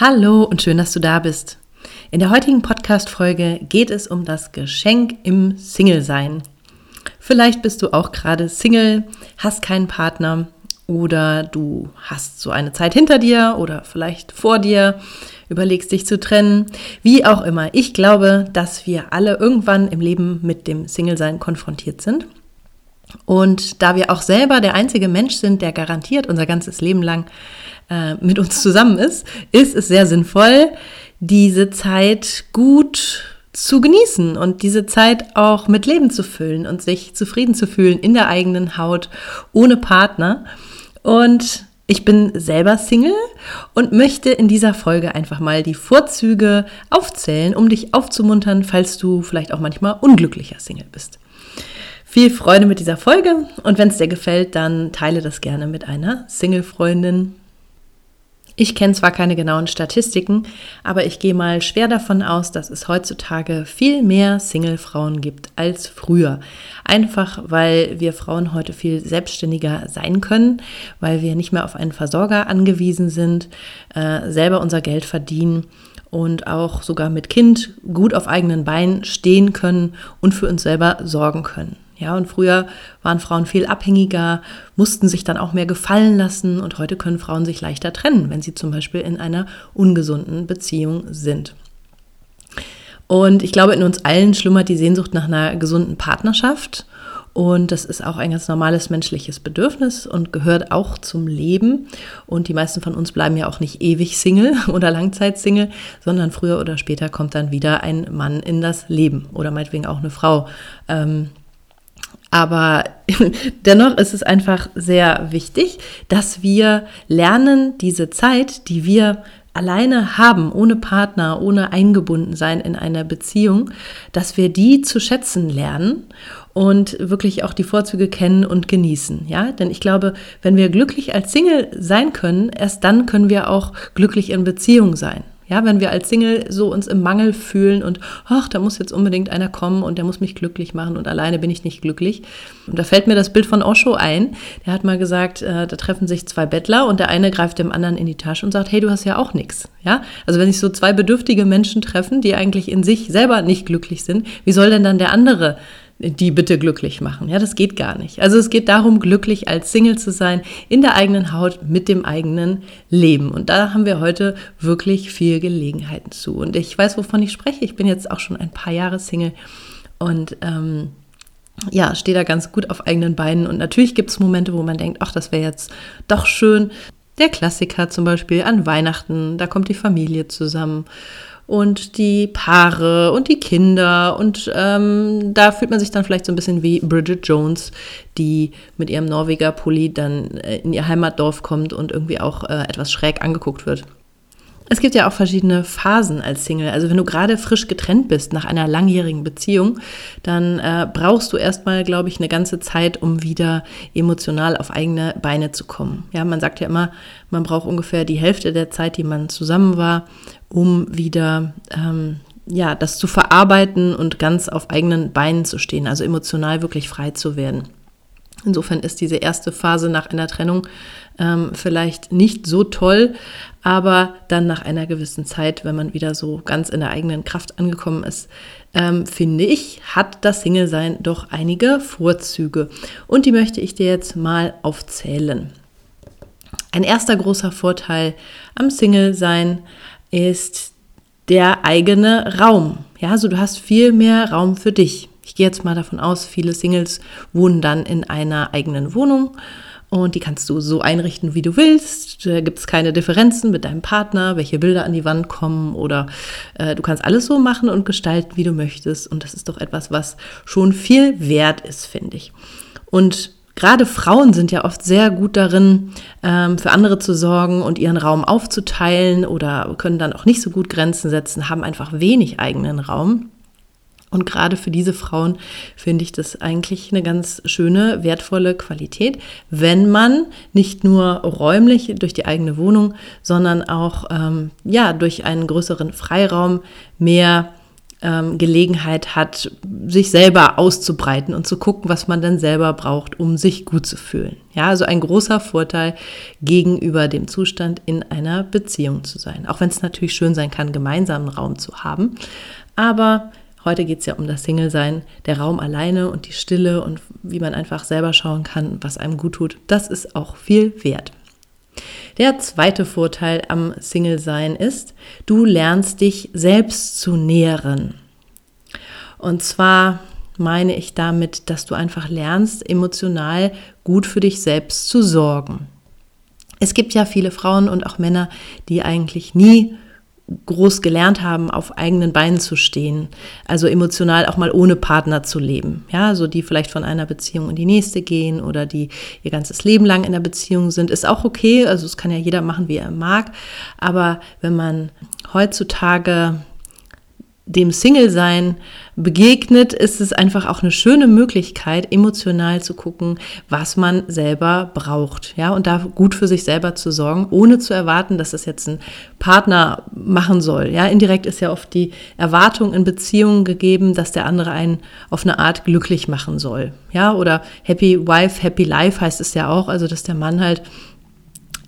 Hallo und schön, dass du da bist. In der heutigen Podcast-Folge geht es um das Geschenk im Single-Sein. Vielleicht bist du auch gerade Single, hast keinen Partner oder du hast so eine Zeit hinter dir oder vielleicht vor dir, überlegst dich zu trennen, wie auch immer. Ich glaube, dass wir alle irgendwann im Leben mit dem Single-Sein konfrontiert sind. Und da wir auch selber der einzige Mensch sind, der garantiert unser ganzes Leben lang äh, mit uns zusammen ist, ist es sehr sinnvoll, diese Zeit gut zu genießen und diese Zeit auch mit Leben zu füllen und sich zufrieden zu fühlen in der eigenen Haut ohne Partner. Und ich bin selber Single und möchte in dieser Folge einfach mal die Vorzüge aufzählen, um dich aufzumuntern, falls du vielleicht auch manchmal unglücklicher Single bist. Viel Freude mit dieser Folge und wenn es dir gefällt, dann teile das gerne mit einer Single-Freundin ich kenne zwar keine genauen Statistiken, aber ich gehe mal schwer davon aus, dass es heutzutage viel mehr Single-Frauen gibt als früher. Einfach weil wir Frauen heute viel selbstständiger sein können, weil wir nicht mehr auf einen Versorger angewiesen sind, äh, selber unser Geld verdienen und auch sogar mit Kind gut auf eigenen Beinen stehen können und für uns selber sorgen können. Ja, und früher waren Frauen viel abhängiger, mussten sich dann auch mehr gefallen lassen und heute können Frauen sich leichter trennen, wenn sie zum Beispiel in einer ungesunden Beziehung sind. Und ich glaube, in uns allen schlummert die Sehnsucht nach einer gesunden Partnerschaft. Und das ist auch ein ganz normales menschliches Bedürfnis und gehört auch zum Leben. Und die meisten von uns bleiben ja auch nicht ewig Single oder Langzeitsingle, sondern früher oder später kommt dann wieder ein Mann in das Leben oder meinetwegen auch eine Frau. Ähm, aber dennoch ist es einfach sehr wichtig, dass wir lernen, diese Zeit, die wir alleine haben, ohne Partner, ohne eingebunden sein in einer Beziehung, dass wir die zu schätzen lernen und wirklich auch die Vorzüge kennen und genießen. Ja, denn ich glaube, wenn wir glücklich als Single sein können, erst dann können wir auch glücklich in Beziehung sein. Ja, wenn wir als Single so uns im Mangel fühlen und ach, da muss jetzt unbedingt einer kommen und der muss mich glücklich machen und alleine bin ich nicht glücklich. Und da fällt mir das Bild von Osho ein. Der hat mal gesagt, äh, da treffen sich zwei Bettler und der eine greift dem anderen in die Tasche und sagt, hey, du hast ja auch nichts. Ja, also wenn sich so zwei bedürftige Menschen treffen, die eigentlich in sich selber nicht glücklich sind, wie soll denn dann der andere die bitte glücklich machen. Ja, das geht gar nicht. Also es geht darum, glücklich als Single zu sein, in der eigenen Haut, mit dem eigenen Leben. Und da haben wir heute wirklich viel Gelegenheiten zu. Und ich weiß, wovon ich spreche. Ich bin jetzt auch schon ein paar Jahre Single und ähm, ja, stehe da ganz gut auf eigenen Beinen. Und natürlich gibt es Momente, wo man denkt, ach, das wäre jetzt doch schön. Der Klassiker zum Beispiel an Weihnachten, da kommt die Familie zusammen und die Paare und die Kinder. Und ähm, da fühlt man sich dann vielleicht so ein bisschen wie Bridget Jones, die mit ihrem Norweger Pulli dann äh, in ihr Heimatdorf kommt und irgendwie auch äh, etwas schräg angeguckt wird. Es gibt ja auch verschiedene Phasen als Single. Also wenn du gerade frisch getrennt bist nach einer langjährigen Beziehung, dann äh, brauchst du erstmal, glaube ich, eine ganze Zeit, um wieder emotional auf eigene Beine zu kommen. Ja, man sagt ja immer, man braucht ungefähr die Hälfte der Zeit, die man zusammen war, um wieder ähm, ja, das zu verarbeiten und ganz auf eigenen Beinen zu stehen, also emotional wirklich frei zu werden. Insofern ist diese erste Phase nach einer Trennung ähm, vielleicht nicht so toll, aber dann nach einer gewissen Zeit, wenn man wieder so ganz in der eigenen Kraft angekommen ist, ähm, finde ich, hat das Single-Sein doch einige Vorzüge. Und die möchte ich dir jetzt mal aufzählen. Ein erster großer Vorteil am Single-Sein ist der eigene Raum. Ja, also du hast viel mehr Raum für dich. Ich gehe jetzt mal davon aus, viele Singles wohnen dann in einer eigenen Wohnung und die kannst du so einrichten, wie du willst. Da gibt es keine Differenzen mit deinem Partner, welche Bilder an die Wand kommen oder äh, du kannst alles so machen und gestalten, wie du möchtest. Und das ist doch etwas, was schon viel wert ist, finde ich. Und Gerade Frauen sind ja oft sehr gut darin, ähm, für andere zu sorgen und ihren Raum aufzuteilen oder können dann auch nicht so gut Grenzen setzen, haben einfach wenig eigenen Raum. Und gerade für diese Frauen finde ich das eigentlich eine ganz schöne, wertvolle Qualität, wenn man nicht nur räumlich durch die eigene Wohnung, sondern auch ähm, ja durch einen größeren Freiraum mehr ähm, Gelegenheit hat, sich selber auszubreiten und zu gucken, was man dann selber braucht, um sich gut zu fühlen. Ja, also ein großer Vorteil gegenüber dem Zustand in einer Beziehung zu sein. Auch wenn es natürlich schön sein kann, gemeinsamen Raum zu haben. Aber heute geht es ja um das Single-Sein, der Raum alleine und die Stille und wie man einfach selber schauen kann, was einem gut tut. Das ist auch viel wert. Der zweite Vorteil am Single-Sein ist, du lernst dich selbst zu nähren. Und zwar meine ich damit, dass du einfach lernst, emotional gut für dich selbst zu sorgen. Es gibt ja viele Frauen und auch Männer, die eigentlich nie groß gelernt haben, auf eigenen Beinen zu stehen, also emotional auch mal ohne Partner zu leben. Ja, so die vielleicht von einer Beziehung in die nächste gehen oder die ihr ganzes Leben lang in der Beziehung sind, ist auch okay. Also es kann ja jeder machen, wie er mag. Aber wenn man heutzutage dem Single-Sein begegnet, ist es einfach auch eine schöne Möglichkeit, emotional zu gucken, was man selber braucht. Ja, und da gut für sich selber zu sorgen, ohne zu erwarten, dass es jetzt ein Partner machen soll. Ja, indirekt ist ja oft die Erwartung in Beziehungen gegeben, dass der andere einen auf eine Art glücklich machen soll. Ja, oder Happy Wife, Happy Life heißt es ja auch, also dass der Mann halt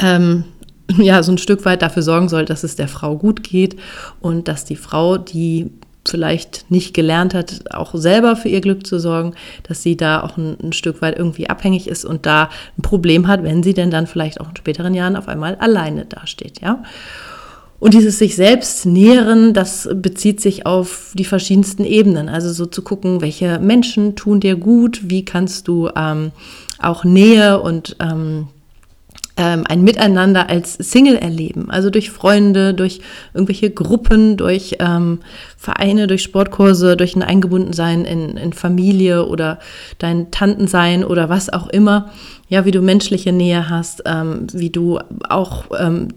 ähm, ja, so ein Stück weit dafür sorgen soll, dass es der Frau gut geht und dass die Frau, die vielleicht nicht gelernt hat, auch selber für ihr Glück zu sorgen, dass sie da auch ein, ein, Stück weit irgendwie abhängig ist und da ein Problem hat, wenn sie denn dann vielleicht auch in späteren Jahren auf einmal alleine dasteht, ja. Und dieses sich selbst nähren, das bezieht sich auf die verschiedensten Ebenen. Also so zu gucken, welche Menschen tun dir gut, wie kannst du ähm, auch Nähe und ähm, ähm, ein Miteinander als Single erleben. Also durch Freunde, durch irgendwelche Gruppen, durch ähm, Vereine, durch Sportkurse, durch ein Eingebundensein in, in Familie oder dein Tantensein oder was auch immer. Ja, wie du menschliche Nähe hast, ähm, wie du auch ähm,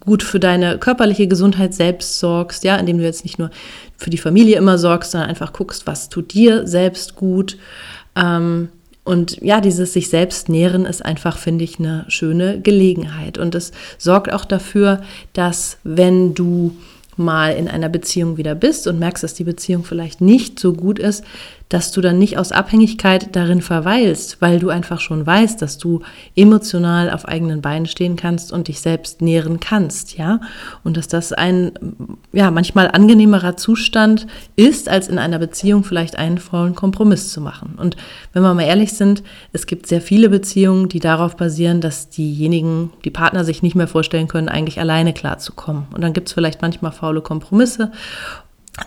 gut für deine körperliche Gesundheit selbst sorgst, ja, indem du jetzt nicht nur für die Familie immer sorgst, sondern einfach guckst, was tut dir selbst gut. Ähm, und ja, dieses sich selbst nähren ist einfach, finde ich, eine schöne Gelegenheit. Und es sorgt auch dafür, dass wenn du mal in einer Beziehung wieder bist und merkst, dass die Beziehung vielleicht nicht so gut ist, dass du dann nicht aus Abhängigkeit darin verweilst, weil du einfach schon weißt, dass du emotional auf eigenen Beinen stehen kannst und dich selbst nähren kannst, ja? Und dass das ein, ja, manchmal angenehmerer Zustand ist, als in einer Beziehung vielleicht einen vollen Kompromiss zu machen. Und wenn wir mal ehrlich sind, es gibt sehr viele Beziehungen, die darauf basieren, dass diejenigen, die Partner sich nicht mehr vorstellen können, eigentlich alleine klarzukommen. Und dann gibt es vielleicht manchmal faule Kompromisse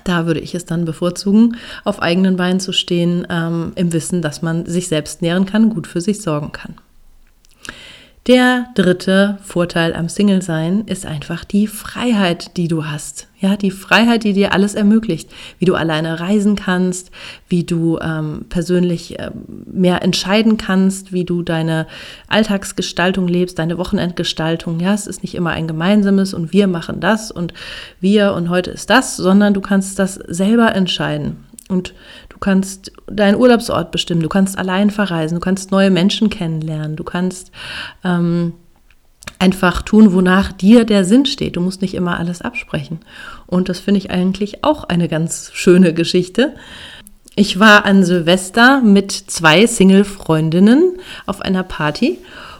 da würde ich es dann bevorzugen, auf eigenen Beinen zu stehen, ähm, im Wissen, dass man sich selbst nähren kann, gut für sich sorgen kann. Der dritte Vorteil am Single-Sein ist einfach die Freiheit, die du hast. Ja, die Freiheit, die dir alles ermöglicht, wie du alleine reisen kannst, wie du ähm, persönlich äh, mehr entscheiden kannst, wie du deine Alltagsgestaltung lebst, deine Wochenendgestaltung. Ja, es ist nicht immer ein gemeinsames und wir machen das und wir und heute ist das, sondern du kannst das selber entscheiden. Und kannst deinen Urlaubsort bestimmen, du kannst allein verreisen, du kannst neue Menschen kennenlernen, du kannst ähm, einfach tun, wonach dir der Sinn steht. Du musst nicht immer alles absprechen. Und das finde ich eigentlich auch eine ganz schöne Geschichte. Ich war an Silvester mit zwei Single-Freundinnen auf einer Party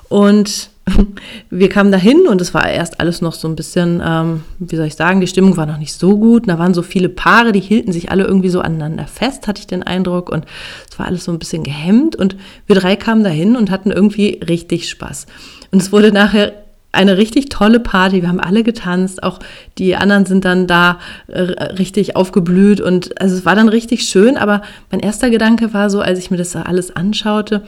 und wir kamen dahin und es war erst alles noch so ein bisschen, ähm, wie soll ich sagen, die Stimmung war noch nicht so gut. Da waren so viele Paare, die hielten sich alle irgendwie so aneinander fest, hatte ich den Eindruck. Und es war alles so ein bisschen gehemmt. Und wir drei kamen dahin und hatten irgendwie richtig Spaß. Und es wurde nachher eine richtig tolle Party. Wir haben alle getanzt, auch die anderen sind dann da äh, richtig aufgeblüht und also es war dann richtig schön. Aber mein erster Gedanke war so, als ich mir das alles anschaute,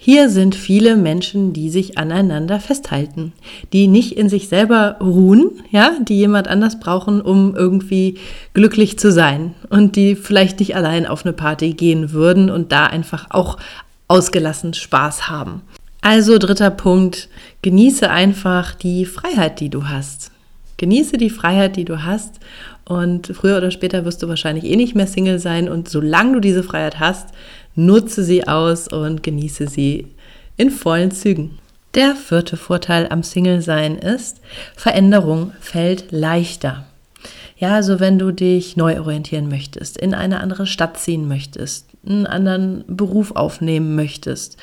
hier sind viele Menschen, die sich aneinander festhalten, die nicht in sich selber ruhen, ja, die jemand anders brauchen, um irgendwie glücklich zu sein und die vielleicht nicht allein auf eine Party gehen würden und da einfach auch ausgelassen Spaß haben. Also dritter Punkt, genieße einfach die Freiheit, die du hast. Genieße die Freiheit, die du hast und früher oder später wirst du wahrscheinlich eh nicht mehr Single sein und solange du diese Freiheit hast, nutze sie aus und genieße sie in vollen Zügen. Der vierte Vorteil am Single-Sein ist, Veränderung fällt leichter. Ja, also wenn du dich neu orientieren möchtest, in eine andere Stadt ziehen möchtest, einen anderen Beruf aufnehmen möchtest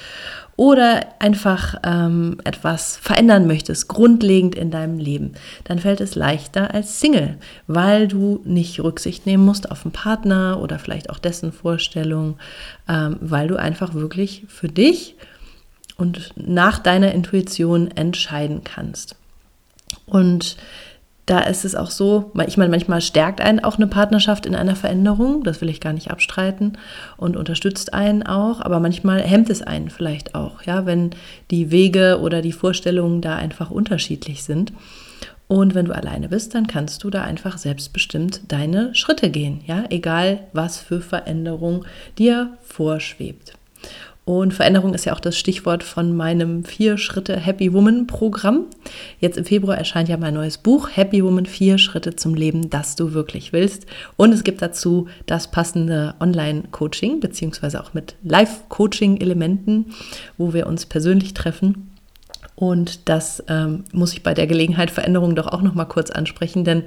oder einfach ähm, etwas verändern möchtest, grundlegend in deinem Leben, dann fällt es leichter als Single, weil du nicht Rücksicht nehmen musst auf einen Partner oder vielleicht auch dessen Vorstellung, ähm, weil du einfach wirklich für dich und nach deiner Intuition entscheiden kannst. Und da ist es auch so, ich meine, manchmal stärkt einen auch eine Partnerschaft in einer Veränderung, das will ich gar nicht abstreiten, und unterstützt einen auch, aber manchmal hemmt es einen vielleicht auch, ja, wenn die Wege oder die Vorstellungen da einfach unterschiedlich sind. Und wenn du alleine bist, dann kannst du da einfach selbstbestimmt deine Schritte gehen, ja, egal was für Veränderung dir vorschwebt. Und Veränderung ist ja auch das Stichwort von meinem vier Schritte Happy Woman Programm. Jetzt im Februar erscheint ja mein neues Buch Happy Woman vier Schritte zum Leben, das du wirklich willst. Und es gibt dazu das passende Online-Coaching beziehungsweise auch mit Live-Coaching-Elementen, wo wir uns persönlich treffen. Und das ähm, muss ich bei der Gelegenheit Veränderung doch auch noch mal kurz ansprechen, denn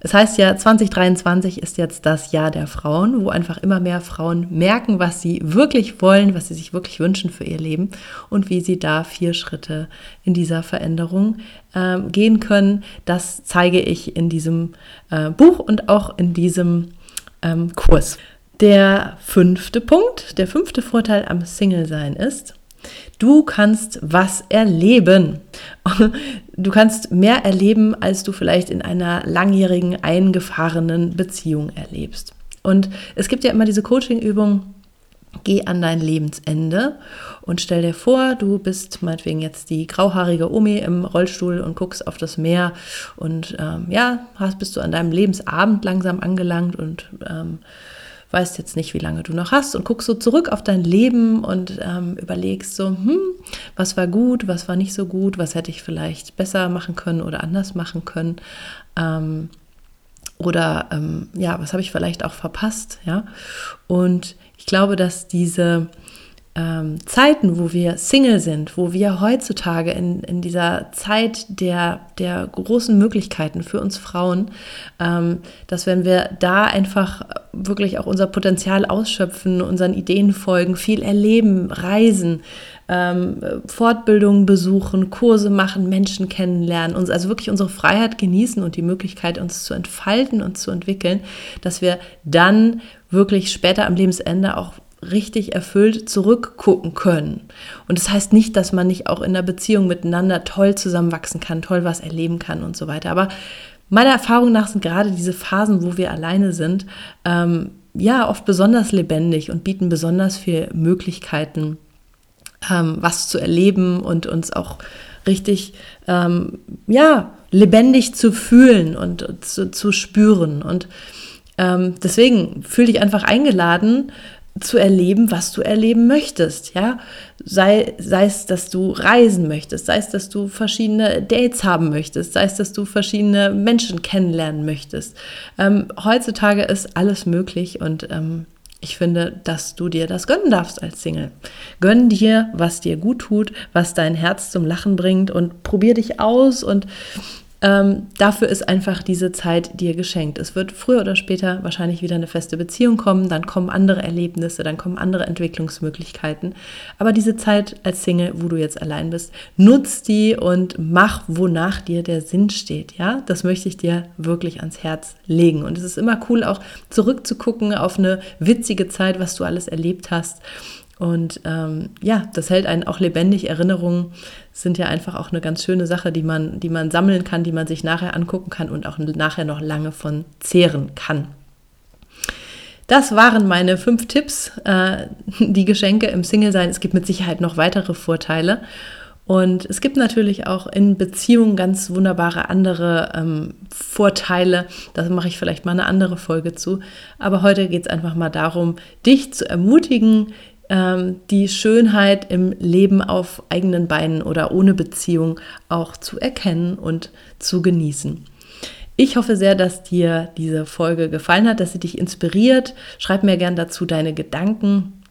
es heißt ja, 2023 ist jetzt das Jahr der Frauen, wo einfach immer mehr Frauen merken, was sie wirklich wollen, was sie sich wirklich wünschen für ihr Leben und wie sie da vier Schritte in dieser Veränderung äh, gehen können. Das zeige ich in diesem äh, Buch und auch in diesem ähm, Kurs. Der fünfte Punkt, der fünfte Vorteil am Single-Sein ist, Du kannst was erleben. Du kannst mehr erleben, als du vielleicht in einer langjährigen, eingefahrenen Beziehung erlebst. Und es gibt ja immer diese Coaching-Übung, geh an dein Lebensende und stell dir vor, du bist meinetwegen jetzt die grauhaarige Omi im Rollstuhl und guckst auf das Meer und ähm, ja, hast, bist du an deinem Lebensabend langsam angelangt und ähm, weißt jetzt nicht, wie lange du noch hast und guckst so zurück auf dein Leben und ähm, überlegst so, hm, was war gut, was war nicht so gut, was hätte ich vielleicht besser machen können oder anders machen können. Ähm, oder ähm, ja, was habe ich vielleicht auch verpasst, ja? Und ich glaube, dass diese ähm, Zeiten, wo wir Single sind, wo wir heutzutage in, in dieser Zeit der, der großen Möglichkeiten für uns Frauen, ähm, dass wenn wir da einfach wirklich auch unser Potenzial ausschöpfen, unseren Ideen folgen, viel erleben, reisen, ähm, Fortbildungen besuchen, Kurse machen, Menschen kennenlernen, uns also wirklich unsere Freiheit genießen und die Möglichkeit, uns zu entfalten und zu entwickeln, dass wir dann wirklich später am Lebensende auch richtig erfüllt zurückgucken können. Und das heißt nicht, dass man nicht auch in der Beziehung miteinander toll zusammenwachsen kann, toll was erleben kann und so weiter. Aber meiner Erfahrung nach sind gerade diese Phasen, wo wir alleine sind, ähm, ja, oft besonders lebendig und bieten besonders viele Möglichkeiten, ähm, was zu erleben und uns auch richtig, ähm, ja, lebendig zu fühlen und zu, zu spüren. Und ähm, deswegen fühle dich einfach eingeladen, zu erleben, was du erleben möchtest, ja. Sei, sei es, dass du reisen möchtest, sei es, dass du verschiedene Dates haben möchtest, sei es, dass du verschiedene Menschen kennenlernen möchtest. Ähm, heutzutage ist alles möglich und ähm, ich finde, dass du dir das gönnen darfst als Single. Gönn dir, was dir gut tut, was dein Herz zum Lachen bringt und probier dich aus und ähm, dafür ist einfach diese Zeit dir geschenkt. Es wird früher oder später wahrscheinlich wieder eine feste Beziehung kommen, dann kommen andere Erlebnisse, dann kommen andere Entwicklungsmöglichkeiten. Aber diese Zeit als Single, wo du jetzt allein bist, nutz die und mach, wonach dir der Sinn steht. Ja, das möchte ich dir wirklich ans Herz legen. Und es ist immer cool, auch zurückzugucken auf eine witzige Zeit, was du alles erlebt hast Und ähm, ja, das hält einen auch lebendig. Erinnerungen sind ja einfach auch eine ganz schöne Sache, die man, die man sammeln kann, die man sich nachher angucken kann und auch nachher noch lange von zehren kann. Das waren meine fünf Tipps, äh, die Geschenke im Single-Sein. Es gibt mit Sicherheit noch weitere Vorteile. Und es gibt natürlich auch in Beziehungen ganz wunderbare andere ähm, Vorteile. Da mache ich vielleicht mal eine andere Folge zu. Aber heute geht es einfach mal darum, dich zu ermutigen, die Schönheit im Leben auf eigenen Beinen oder ohne Beziehung auch zu erkennen und zu genießen. Ich hoffe sehr, dass dir diese Folge gefallen hat, dass sie dich inspiriert. Schreib mir gern dazu deine Gedanken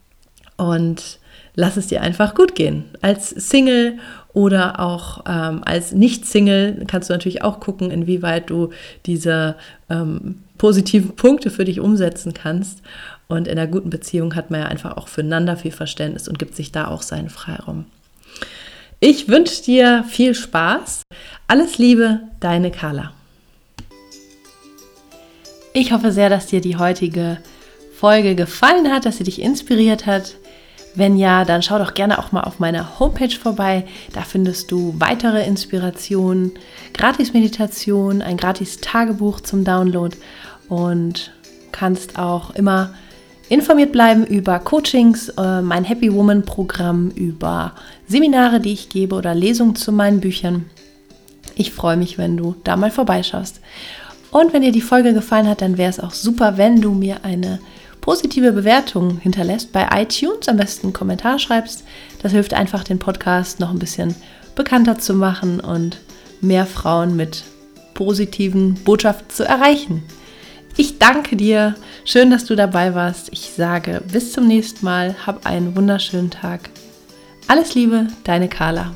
und lass es dir einfach gut gehen. Als Single oder auch ähm, als Nicht-Single kannst du natürlich auch gucken, inwieweit du diese ähm, positiven Punkte für dich umsetzen kannst. Und in einer guten Beziehung hat man ja einfach auch füreinander viel Verständnis und gibt sich da auch seinen Freiraum. Ich wünsche dir viel Spaß. Alles Liebe, deine Carla. Ich hoffe sehr, dass dir die heutige Folge gefallen hat, dass sie dich inspiriert hat. Wenn ja, dann schau doch gerne auch mal auf meiner Homepage vorbei. Da findest du weitere Inspirationen, Gratis-Meditation, ein Gratis-Tagebuch zum Download und kannst auch immer informiert bleiben über Coachings, äh, mein Happy Woman Programm, über Seminare, die ich gebe oder Lesungen zu meinen Büchern. Ich freue mich, wenn du da mal vorbeischaust. Und wenn dir die Folge gefallen hat, dann wäre es auch super, wenn du mir eine positive Bewertung hinterlässt bei iTunes, am besten einen Kommentar schreibst. Das hilft einfach, den Podcast noch ein bisschen bekannter zu machen und mehr Frauen mit positiven Botschaften zu erreichen. Ich danke dir. Schön, dass du dabei warst. Ich sage bis zum nächsten Mal. Hab einen wunderschönen Tag. Alles Liebe, deine Carla.